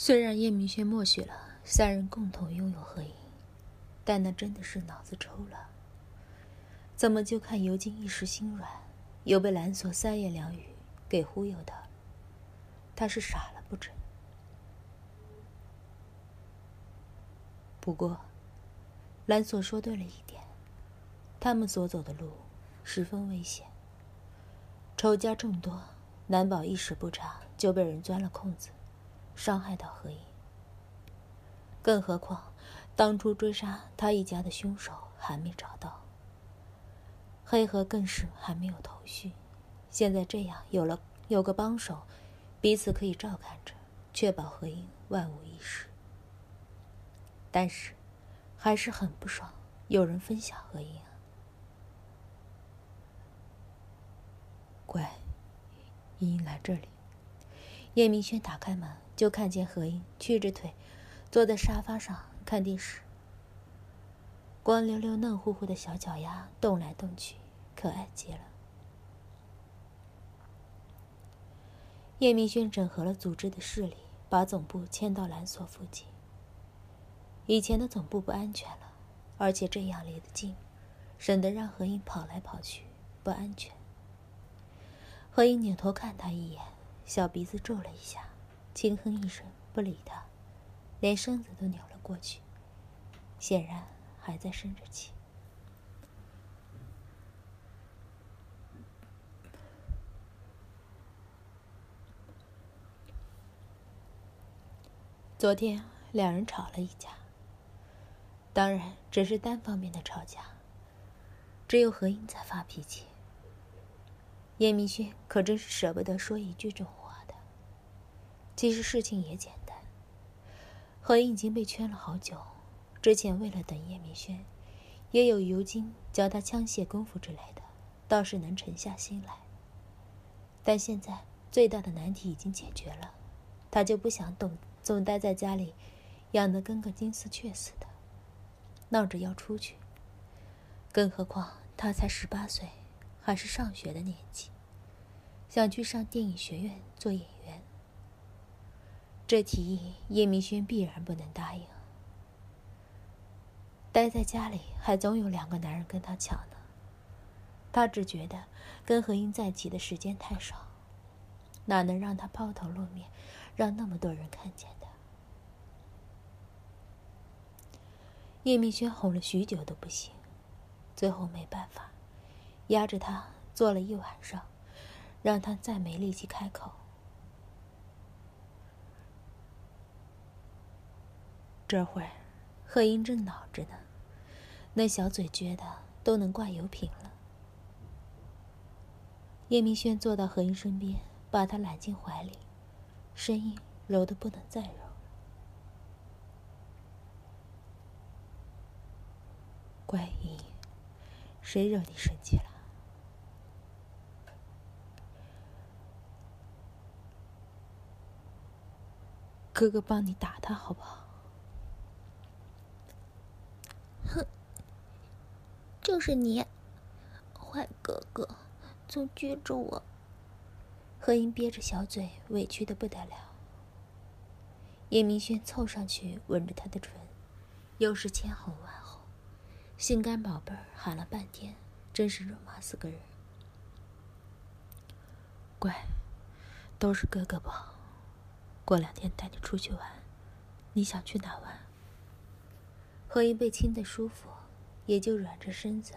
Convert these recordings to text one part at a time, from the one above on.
虽然叶明轩默许了三人共同拥有合影，但那真的是脑子抽了。怎么就看尤金一时心软，又被蓝锁三言两语给忽悠到了？他是傻了不成？不过，蓝锁说对了一点，他们所走的路十分危险，仇家众多，难保一时不察就被人钻了空子。伤害到何影，更何况当初追杀他一家的凶手还没找到，黑河更是还没有头绪。现在这样有了有个帮手，彼此可以照看着，确保何影万无一失。但是，还是很不爽，有人分享何影啊！乖，莹莹来这里。叶明轩打开门。就看见何英屈着腿，坐在沙发上看电视。光溜溜、嫩乎乎的小脚丫动来动去，可爱极了。叶明轩整合了组织的势力，把总部迁到蓝锁附近。以前的总部不安全了，而且这样离得近，省得让何英跑来跑去，不安全。何英扭头看他一眼，小鼻子皱了一下。轻哼一声，不理他，连身子都扭了过去，显然还在生着气。昨天两人吵了一架，当然只是单方面的吵架，只有何英在发脾气。叶明轩可真是舍不得说一句重话。其实事情也简单，何英已经被圈了好久。之前为了等叶明轩，也有尤金教他枪械功夫之类的，倒是能沉下心来。但现在最大的难题已经解决了，他就不想总总待在家里，养得跟个金丝雀似的，闹着要出去。更何况他才十八岁，还是上学的年纪，想去上电影学院做演员。这提议，叶明轩必然不能答应。待在家里，还总有两个男人跟他抢呢。他只觉得跟何英在一起的时间太少，哪能让他抛头露面，让那么多人看见的？叶明轩哄了许久都不行，最后没办法，压着他坐了一晚上，让他再没力气开口。这会儿，贺英正恼着呢，那小嘴撅的都能挂油瓶了。叶明轩坐到何英身边，把她揽进怀里，声音柔的不能再柔了。乖英，谁惹你生气了？哥哥帮你打他好不好？哼就是你，坏哥哥，总撅着我。何英憋着小嘴，委屈的不得了。叶明轩凑上去吻着她的唇，又是千哄万哄，心肝宝贝儿喊了半天，真是肉麻死个人。乖，都是哥哥不好。过两天带你出去玩，你想去哪玩？何英被亲得舒服。也就软着身子，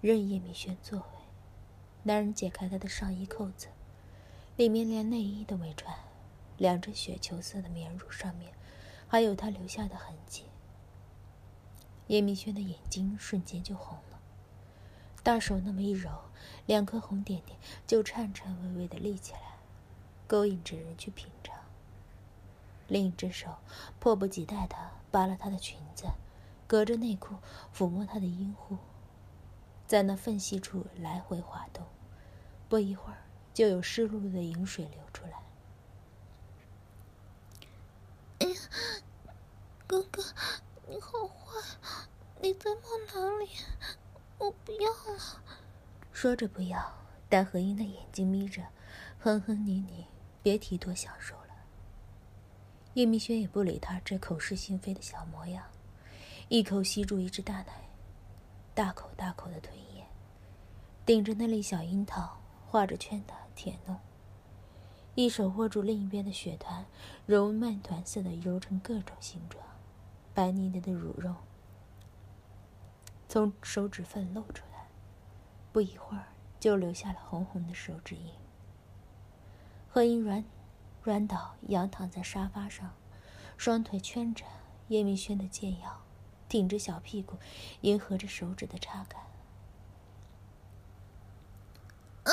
任叶明轩作为。男人解开她的上衣扣子，里面连内衣都没穿，两只雪球色的棉乳上面，还有他留下的痕迹。叶明轩的眼睛瞬间就红了，大手那么一揉，两颗红点点就颤颤巍巍的立起来，勾引着人去品尝。另一只手迫不及待的扒了她的裙子。隔着内裤抚摸他的阴户，在那缝隙处来回滑动，不一会儿就有湿漉漉的饮水流出来。哎呀，哥哥，你好坏！你在摸哪里？我不要了。说着不要，但何英的眼睛眯着，哼哼你你，别提多享受了。叶明轩也不理他这口是心非的小模样，一口吸住一只大奶，大口大口的吞咽，顶着那粒小樱桃画着圈的舔弄，一手握住另一边的血团，揉面团似的揉成各种形状，白腻腻的乳肉从手指缝露出来，不一会儿就留下了红红的手指印。何英软。软倒，仰躺在沙发上，双腿圈着叶明轩的剑腰，挺着小屁股，迎合着手指的插感。啊，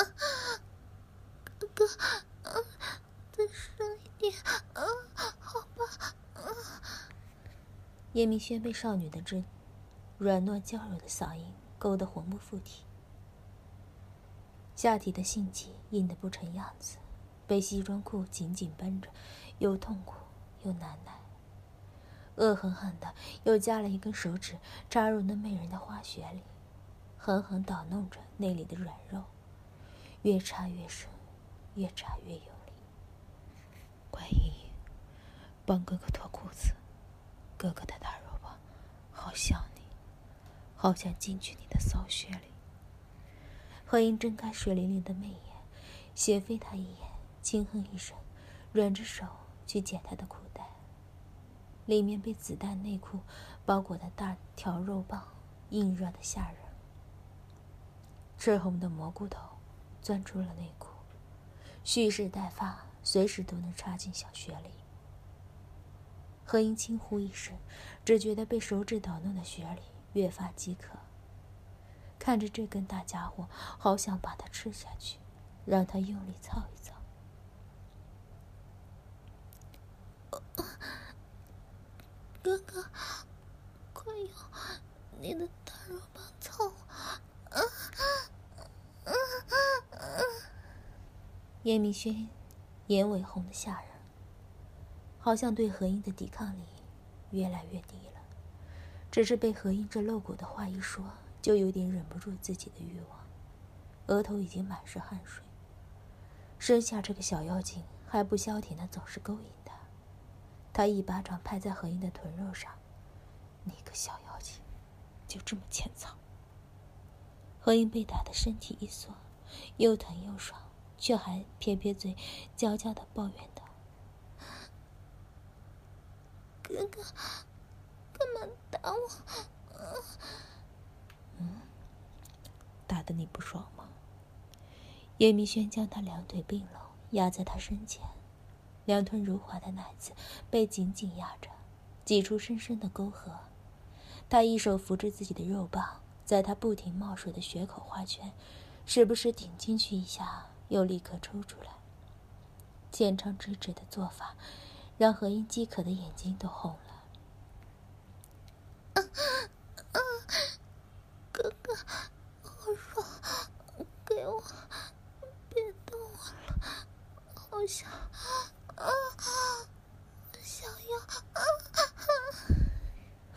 哥哥，再深一点，啊，好吧。啊叶明轩被少女的这软糯娇柔的嗓音勾得魂不附体，下体的性器硬得不成样子。被西装裤紧紧绷着，又痛苦又难耐。恶狠狠的又加了一根手指插入那媚人的花穴里，狠狠捣弄着那里的软肉，越插越深，越插越有力。关依依，帮哥哥脱裤子，哥哥的大肉棒，好想你，好想进去你的骚穴里。何英睁开水灵灵的媚眼，斜飞他一眼。轻哼一声，软着手去捡他的裤子。里面被子弹内裤包裹的大条肉棒，硬软的吓人。赤红的蘑菇头钻出了内裤，蓄势待发，随时都能插进小穴里。何英轻呼一声，只觉得被手指捣弄的穴里越发饥渴。看着这根大家伙，好想把它吃下去，让它用力操一操。哥哥，快用你的大肉棒操我！啊啊啊！叶明轩眼尾红的吓人，好像对何英的抵抗力越来越低了。只是被何英这露骨的话一说，就有点忍不住自己的欲望，额头已经满是汗水。生下这个小妖精还不消停的，总是勾引。他一巴掌拍在何英的臀肉上，“你个小妖精，就这么欠操！”何英被打的身体一缩，又疼又爽，却还撇撇嘴，娇娇的抱怨道：“哥哥，干嘛打我？”“嗯，打的你不爽吗？”叶明轩将他两腿并拢，压在他身前。两团如滑的奶子被紧紧压着，挤出深深的沟壑。他一手扶着自己的肉棒，在他不停冒水的血口画圈，时不时顶进去一下，又立刻抽出来。浅尝直止的做法，让何英饥渴的眼睛都红了。哥哥，好爽，给我，别动我了，好想。啊！想要啊！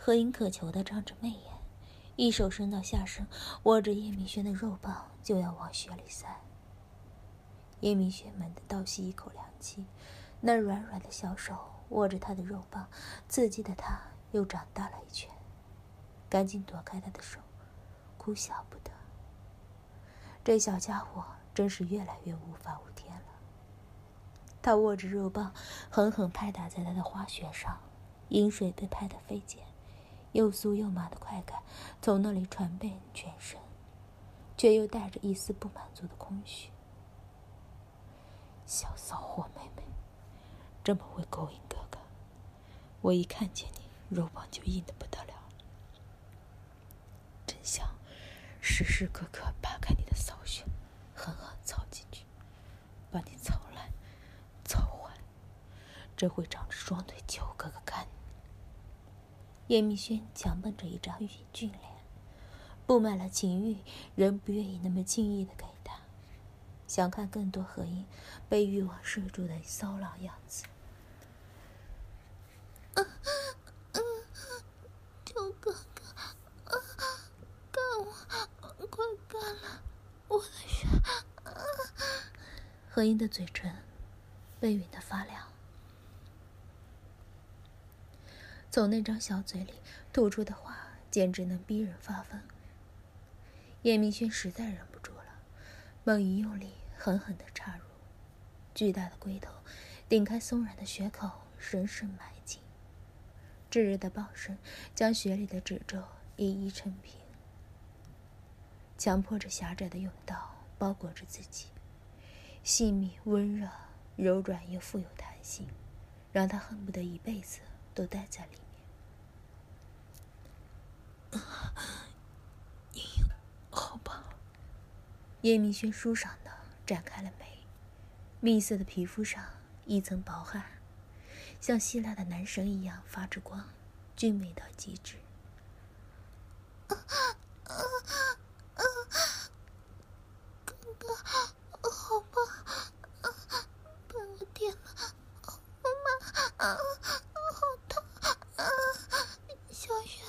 何英渴求的张着媚眼，一手伸到下身，握着叶明轩的肉棒就要往血里塞。叶明轩猛地倒吸一口凉气，那软软的小手握着他的肉棒，刺激的他又长大了一圈，赶紧躲开他的手，哭笑不得。这小家伙真是越来越无法无天了。他握着肉棒，狠狠拍打在他的花穴上，阴水被拍得飞溅，又酥又麻的快感从那里传遍全身，却又带着一丝不满足的空虚。小骚货妹妹，这么会勾引哥哥，我一看见你，肉棒就硬得不得了，真想时时刻刻扒开你的骚穴，狠狠操进去，把你操烂。操坏，这会长着双腿求哥哥。叶明轩强绷着一张俊脸，布满了情欲，仍不愿意那么轻易的给他，想看更多何英被欲望摄住的骚扰样子。啊求哥哥，干我，快干了我的血！何英的嘴唇。被吮的发凉，从那张小嘴里吐出的话简直能逼人发疯。叶明轩实在忍不住了，猛一用力，狠狠的插入，巨大的龟头顶开松软的血口，深深埋进。炙热的爆声将血里的褶皱一一撑平，强迫着狭窄的甬道包裹着自己，细密温热、柔软又富有弹性，让他恨不得一辈子都待在里面。好吧。叶明轩舒爽的展开了眉，蜜色的皮肤上一层薄汗，像希腊的男神一样发着光，俊美到极致。哥 哥，好吧，把我点了，妈妈，好痛，小雪，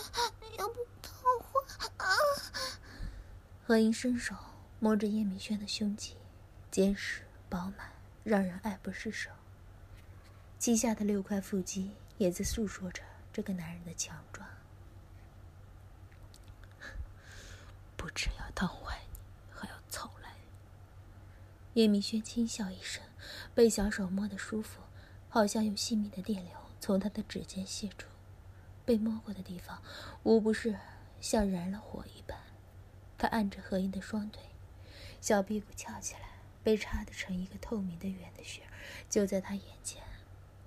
要不等会啊？何英伸手摸着叶明轩的胸肌，坚实饱满，让人爱不释手。膝下的六块腹肌也在诉说着这个男人的强壮。不只要烫坏你，还要操烂。叶明轩轻笑一声，被小手摸得舒服，好像有细密的电流从他的指尖泄出。被摸过的地方，无不是像燃了火一般。他按着何英的双腿，小屁股翘起来，被插得成一个透明的圆的穴就在他眼前，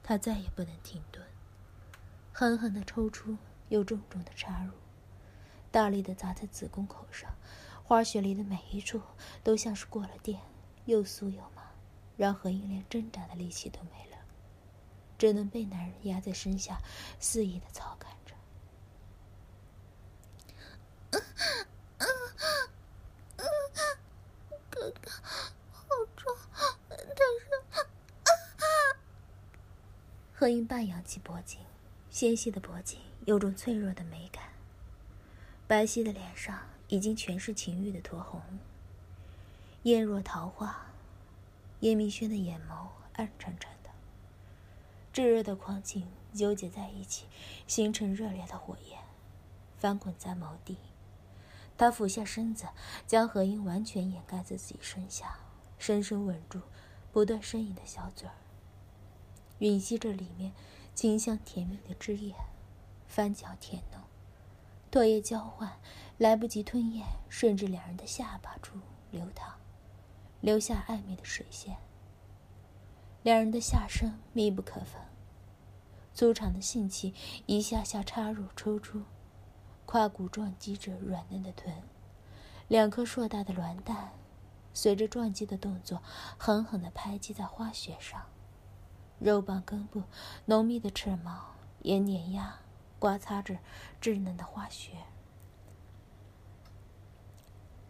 他再也不能停顿，狠狠的抽出，又重重的插入，大力的砸在子宫口上，花穴里的每一处都像是过了电，又酥又麻，让何英连挣扎的力气都没了，只能被男人压在身下，肆意的操干着。哥哥，好重，但是……何英半仰起脖颈，纤细的脖颈有种脆弱的美感。白皙的脸上已经全是情欲的酡红，艳若桃花。叶明轩的眼眸暗沉沉的，炙热的狂情纠结在一起，形成热烈的火焰，翻滚在眸地。他俯下身子，将何英完全掩盖在自己身下，深深吻住不断呻吟的小嘴儿，吮吸着里面清香甜蜜的汁液，翻搅舔弄，唾液交换，来不及吞咽，顺着两人的下巴处流淌，留下暧昧的水线。两人的下身密不可分，粗长的性器一下下插入抽出。胯骨撞击着软嫩的臀，两颗硕大的卵蛋随着撞击的动作狠狠地拍击在花穴上，肉棒根部浓密的翅毛也碾压、刮擦着稚嫩的花穴，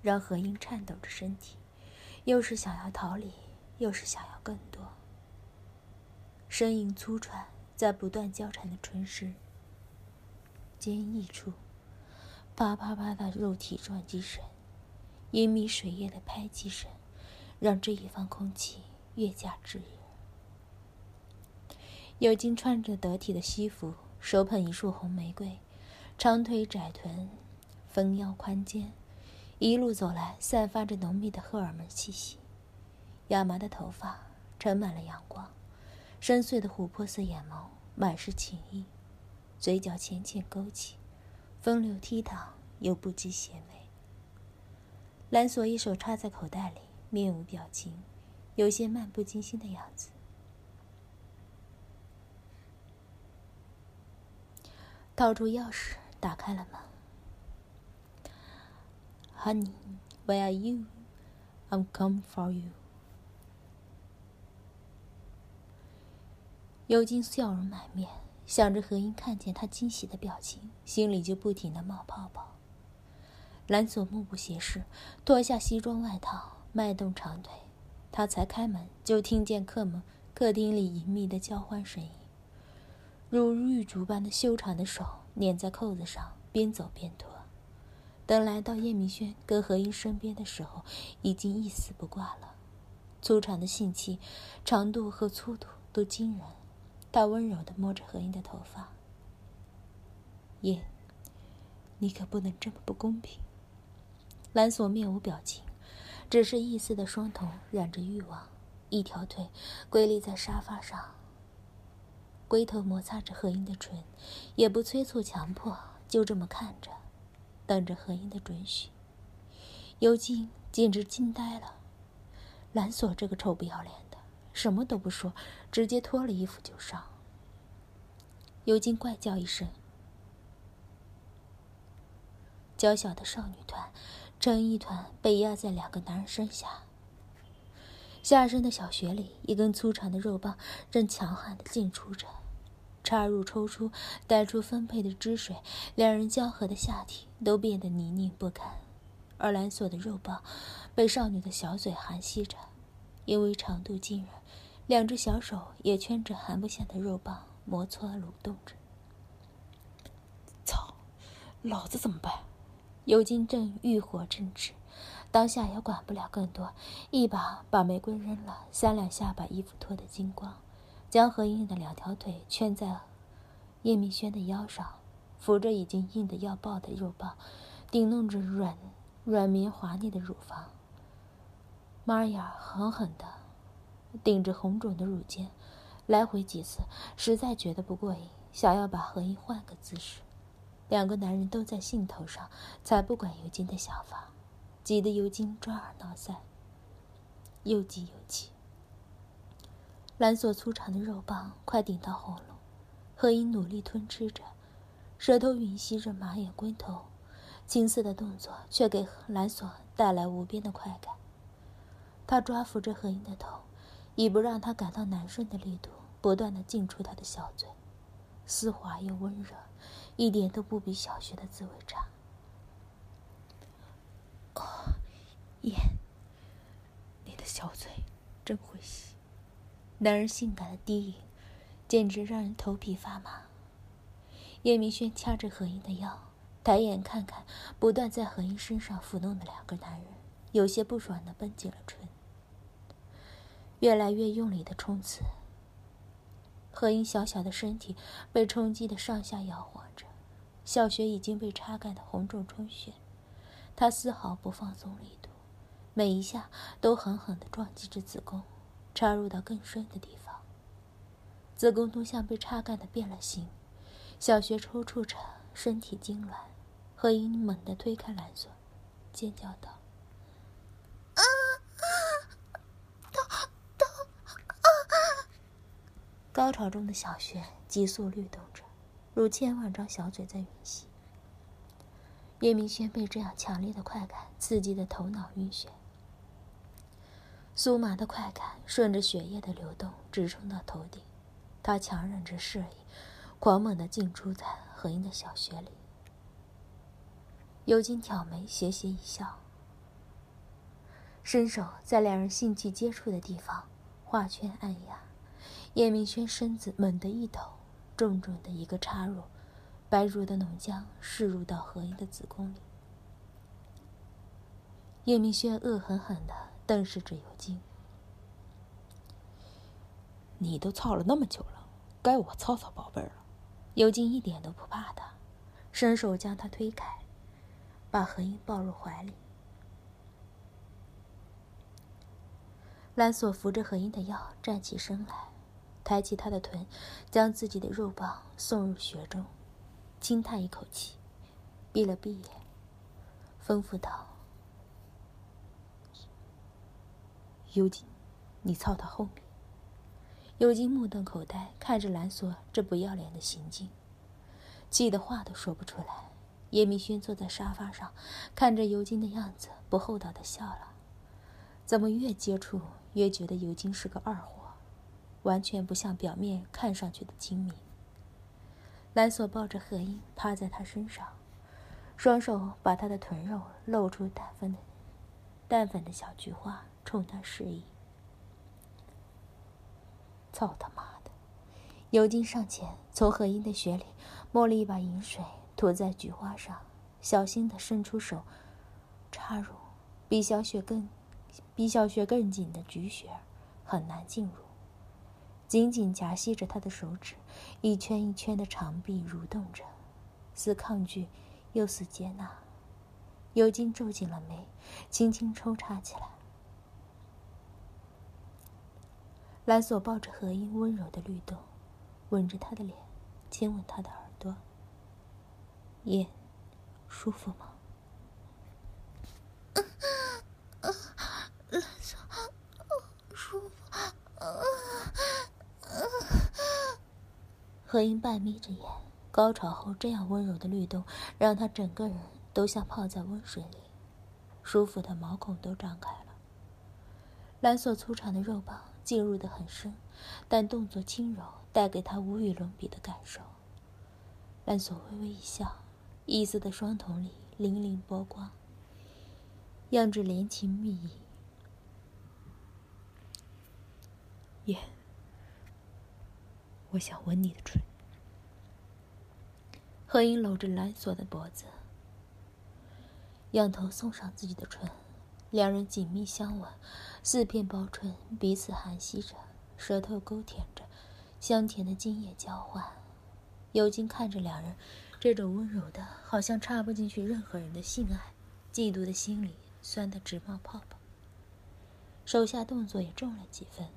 让何英颤抖着身体，又是想要逃离，又是想要更多。呻吟粗喘在不断交缠的唇石坚毅处。啪啪啪的肉体撞击声，阴密水液的拍击声，让这一方空气越加炙热。有金穿着得体的西服，手捧一束红玫瑰，长腿窄臀，丰腰宽肩，一路走来，散发着浓密的荷尔蒙气息。亚麻的头发盛满了阳光，深邃的琥珀色眼眸满是情意，嘴角浅浅勾起。风流倜傥又不羁邪魅。蓝锁一手插在口袋里，面无表情，有些漫不经心的样子。掏出钥匙，打开了门。Honey, where are you? I'm coming for you. 尤金笑容满面。想着何英看见他惊喜的表情，心里就不停的冒泡泡。蓝锁目不斜视，脱下西装外套，迈动长腿。他才开门，就听见客门客厅里隐秘的交欢声音，如玉竹般的修长的手捻在扣子上，边走边脱。等来到叶明轩跟何英身边的时候，已经一丝不挂了。粗长的性器，长度和粗度都惊人。他温柔的摸着何英的头发，燕，你可不能这么不公平。蓝锁面无表情，只是一丝的双瞳染着欲望，一条腿跪立在沙发上，龟头摩擦着何英的唇，也不催促强迫，就这么看着，等着何英的准许。尤金简直惊呆了，蓝锁这个臭不要脸的，什么都不说，直接脱了衣服就上。尤金怪叫一声，娇小的少女团成一团，被压在两个男人身下。下身的小穴里，一根粗长的肉棒正强悍的进出着，插入、抽出，带出分配的汁水，两人交合的下体都变得泥泞不堪。而蓝锁的肉棒被少女的小嘴含吸着，因为长度惊人，两只小手也圈着含不下的肉棒。摩擦蠕动着，操！老子怎么办？尤金正欲火正炽，当下也管不了更多，一把把玫瑰扔了，三两下把衣服脱得精光，将何英的两条腿圈在叶明轩的腰上，扶着已经硬得要爆的肉棒，顶弄着软软绵滑腻的乳房。玛雅狠狠地顶着红肿的乳尖。来回几次，实在觉得不过瘾，想要把何英换个姿势。两个男人都在兴头上，才不管尤金的想法，急得尤金抓耳挠腮，又急又气。蓝锁粗长的肉棒快顶到喉咙，何英努力吞吃着，舌头吮吸着马眼龟头，青涩的动作却给蓝锁带来无边的快感。他抓扶着何英的头。以不让他感到难受的力度，不断的进出他的小嘴，丝滑又温热，一点都不比小学的滋味差。哦，燕，你的小嘴真会吸。男人性感的低吟，简直让人头皮发麻。叶明轩掐着何英的腰，抬眼看看不断在何英身上抚弄的两个男人，有些不爽的绷紧了唇。越来越用力的冲刺，何英小小的身体被冲击的上下摇晃着，小穴已经被插干的红肿充血，他丝毫不放松力度，每一下都狠狠的撞击着子宫，插入到更深的地方。子宫都像被插干的变了形，小穴抽搐着，身体痉挛，何英猛地推开蓝锁，尖叫道啊啊。高潮中的小穴急速律动着，如千万张小嘴在吮吸。叶明轩被这样强烈的快感刺激的头脑晕眩，酥麻的快感顺着血液的流动直冲到头顶，他强忍着射意，狂猛的进出在何英的小穴里。尤金挑眉斜斜一笑，伸手在两人性器接触的地方画圈按压。叶明轩身子猛地一抖，重重的一个插入，白如的浓浆渗入到何英的子宫里。叶明轩恶狠狠地瞪视着尤金：“你都操了那么久了，该我操操宝贝儿了。”尤金一点都不怕他，伸手将他推开，把何英抱入怀里。蓝锁扶着何英的腰，站起身来。抬起他的臀，将自己的肉棒送入穴中，轻叹一口气，闭了闭眼，吩咐道：“尤金，你操他后面。”尤金目瞪口呆，看着蓝锁这不要脸的行径，气得话都说不出来。叶明轩坐在沙发上，看着尤金的样子，不厚道的笑了。怎么越接触越觉得尤金是个二货？完全不像表面看上去的精明。蓝锁抱着何英，趴在他身上，双手把他的臀肉露出淡粉的、淡粉的小菊花，冲他示意。操他妈的！尤金上前，从何英的血里摸了一把银水，涂在菊花上，小心的伸出手，插入比小雪更、比小雪更紧的菊穴，很难进入。紧紧夹吸着他的手指，一圈一圈的长臂蠕动着，似抗拒，又似接纳。尤金皱紧了眉，轻轻抽插起来。蓝索抱着何英，温柔的律动，吻着她的脸，亲吻她的耳朵。夜，舒服吗？蓝索，舒服。何英半眯着眼，高潮后这样温柔的律动，让他整个人都像泡在温水里，舒服的毛孔都张开了。蓝索粗长的肉棒进入的很深，但动作轻柔，带给他无与伦比的感受。兰索微微一笑，异色的双瞳里粼粼波光，漾着怜情蜜意。燕，我想吻你的唇。何英搂着蓝索的脖子，仰头送上自己的唇，两人紧密相吻，四片薄唇彼此含吸着，舌头勾舔着，香甜的精液交换。尤金看着两人这种温柔的，好像插不进去任何人的性爱，嫉妒的心里酸得直冒泡泡。手下动作也重了几分，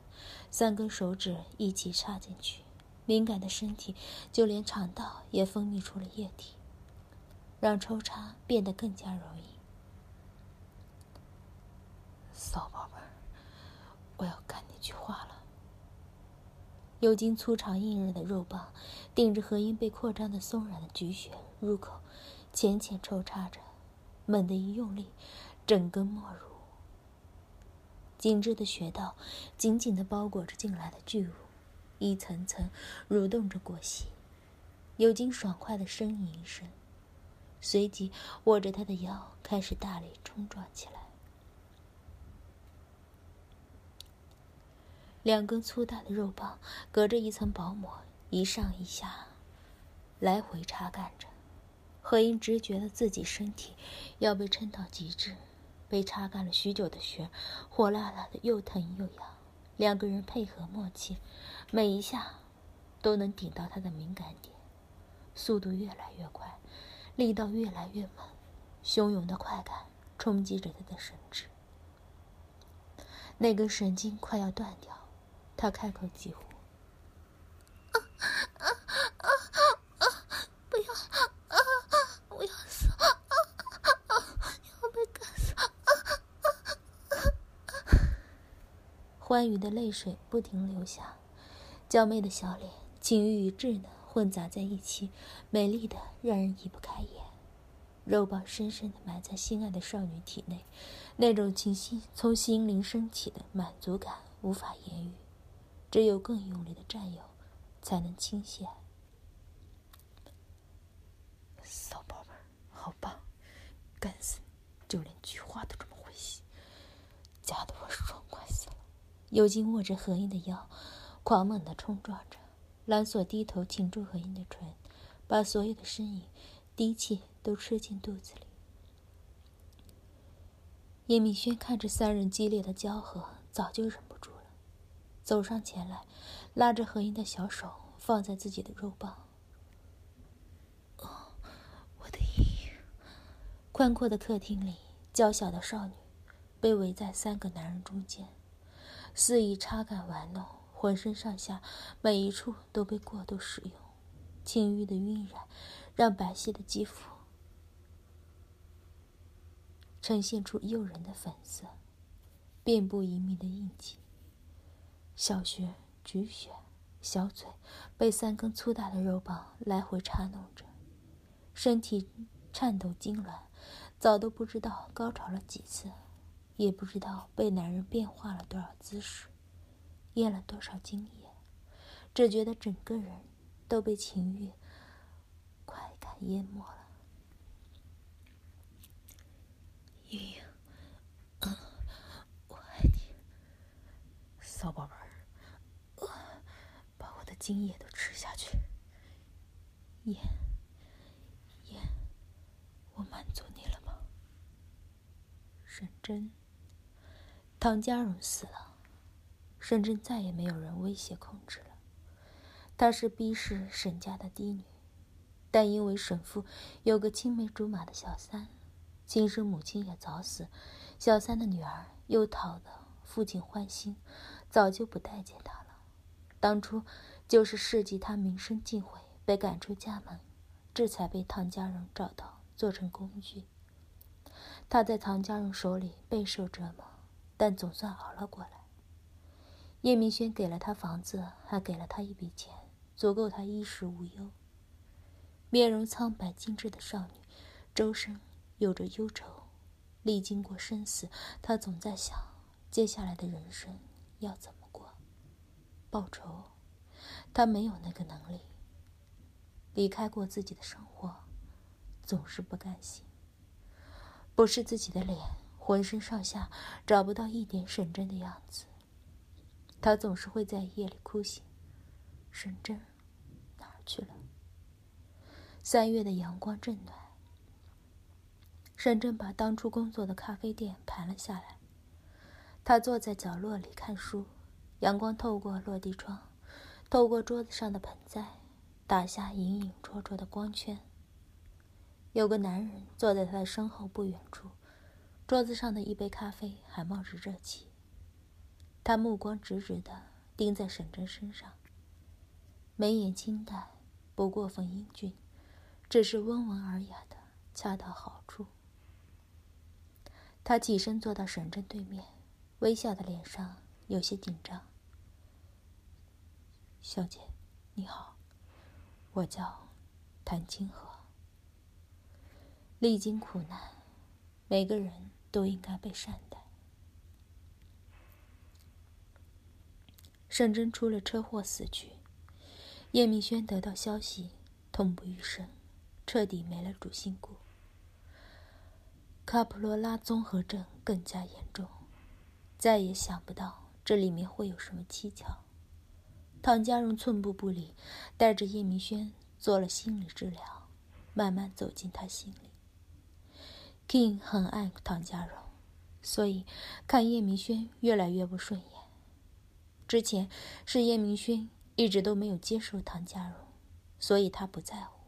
三根手指一起插进去。敏感的身体，就连肠道也分泌出了液体，让抽插变得更加容易。骚宝贝儿，我要干你菊花了。尤金粗长硬韧的肉棒，顶着何英被扩张的松软的菊穴入口，浅浅抽插着，猛地一用力，整根没入。紧致的穴道紧紧地包裹着进来的巨物。一层层蠕动着过膝，尤金爽快的呻吟一声，随即握着他的腰开始大力冲撞起来。两根粗大的肉棒隔着一层薄膜，一上一下来回插干着。何英只觉得自己身体要被撑到极致，被插干了许久的穴火辣辣的又疼又痒。两个人配合默契。每一下都能顶到他的敏感点，速度越来越快，力道越来越猛，汹涌的快感冲击着他的神智。那根神经快要断掉，他开口疾呼：“啊啊啊！不要啊！我要死！啊啊！要被干死！”欢愉的泪水不停流下。娇媚的小脸，情欲与稚嫩混杂在一起，美丽的让人移不开眼。肉棒深深的埋在心爱的少女体内，那种清新从心灵升起的满足感无法言语，只有更用力的占有，才能倾泻。骚宝贝儿，好棒，干死你，就连菊花都这么会吸，夹得我爽快死了。尤金握着何英的腰。狂猛地冲撞着，蓝索低头擒住何英的唇，把所有的身影、低气都吃进肚子里。叶明轩看着三人激烈的交合，早就忍，走上前来，拉着何英的小手放在自己的肉棒。哦，我的阴。宽阔的客厅里，娇小的少女被围在三个男人中间，肆意插干玩弄。浑身上下每一处都被过度使用，情欲的晕染让白皙的肌肤呈现出诱人的粉色，遍布隐秘的印记。小穴、菊穴、小嘴被三根粗大的肉棒来回插弄着，身体颤抖痉挛，早都不知道高潮了几次，也不知道被男人变化了多少姿势。咽了多少精液，只觉得整个人都被情欲、快感淹没了。莹莹，我爱你，骚宝贝，精液都吃下去。咽，咽，我满足你了吗？沈真，唐家荣死了。沈真再也没有人威胁控制了。她是逼氏沈家的嫡女，但因为沈父有个青梅竹马的小三，亲生母亲也早死，小三的女儿又讨得父亲欢心，早就不待见他了。当初就是事迹他名声尽毁，被赶出家门，这才被唐家人找到，做成工具。他在唐家人手里备受折磨，但总算熬了过来。叶明轩给了他房子，还给了他一笔钱，足够他衣食无忧。面容苍白精致的少女，周身有着忧愁。历经过生死，她总在想，接下来的人生要怎么过？报仇，他没有那个能力。离开过自己的生活，总是不甘心。不是自己的脸，浑身上下找不到一点沈真的样子。他总是会在夜里哭醒，沈真哪儿去了？三月的阳光正暖，沈真把当初工作的咖啡店盘了下来。他坐在角落里看书，阳光透过落地窗，透过桌子上的盆栽，打下隐隐绰绰的光圈。有个男人坐在他的身后不远处，桌子上的一杯咖啡还冒着热气。他目光直直的盯在沈真身上，眉眼清淡，不过分英俊，只是温文尔雅的恰到好处。他起身坐到沈真对面，微笑的脸上有些紧张。小姐，你好，我叫谭清河。历经苦难，每个人都应该被善待。沈真出了车祸死去，叶明轩得到消息，痛不欲生，彻底没了主心骨。卡普罗拉综合症更加严重，再也想不到这里面会有什么蹊跷。唐家荣寸步不离，带着叶明轩做了心理治疗，慢慢走进他心里。King 很爱唐家荣，所以看叶明轩越来越不顺眼。之前是叶明轩一直都没有接受唐家荣，所以他不在乎。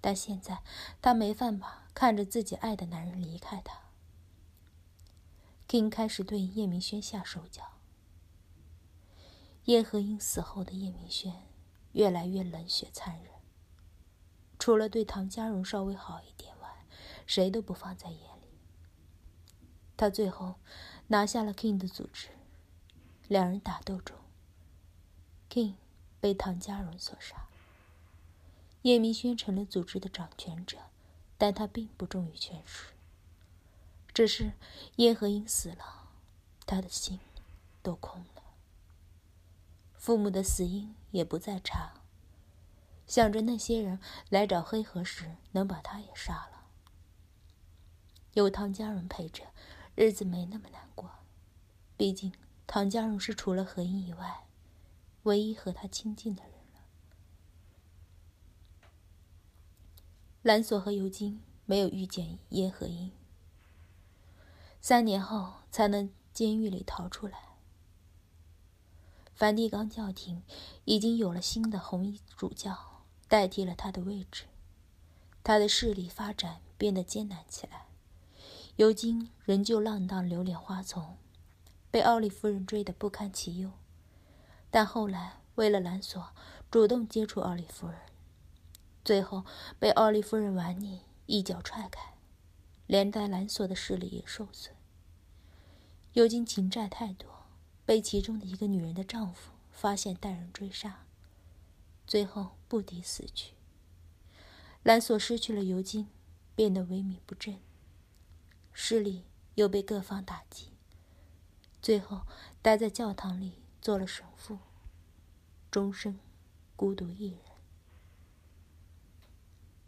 但现在他没办法看着自己爱的男人离开他。King 开始对叶明轩下手脚。叶和英死后的叶明轩越来越冷血残忍，除了对唐家荣稍微好一点外。谁都不放在眼里。他最后拿下了 King 的组织，两人打斗中，King 被唐家荣所杀。叶明轩成了组织的掌权者，但他并不重于权势。只是叶和英死了，他的心都空了。父母的死因也不再查，想着那些人来找黑河时能把他也杀了。有唐家荣陪着，日子没那么难过。毕竟唐家荣是除了何英以外，唯一和他亲近的人了。蓝索和尤金没有遇见叶和英，三年后才能监狱里逃出来。梵蒂冈教廷已经有了新的红衣主教，代替了他的位置，他的势力发展变得艰难起来。尤金仍旧浪荡流连花丛，被奥利夫人追得不堪其忧。但后来为了兰索，主动接触奥利夫人，最后被奥利夫人玩腻，一脚踹开，连带兰索的势力也受损。尤金情债太多，被其中的一个女人的丈夫发现，带人追杀，最后不敌死去。兰索失去了尤金，变得萎靡不振。势力又被各方打击，最后待在教堂里做了神父，终生孤独一人。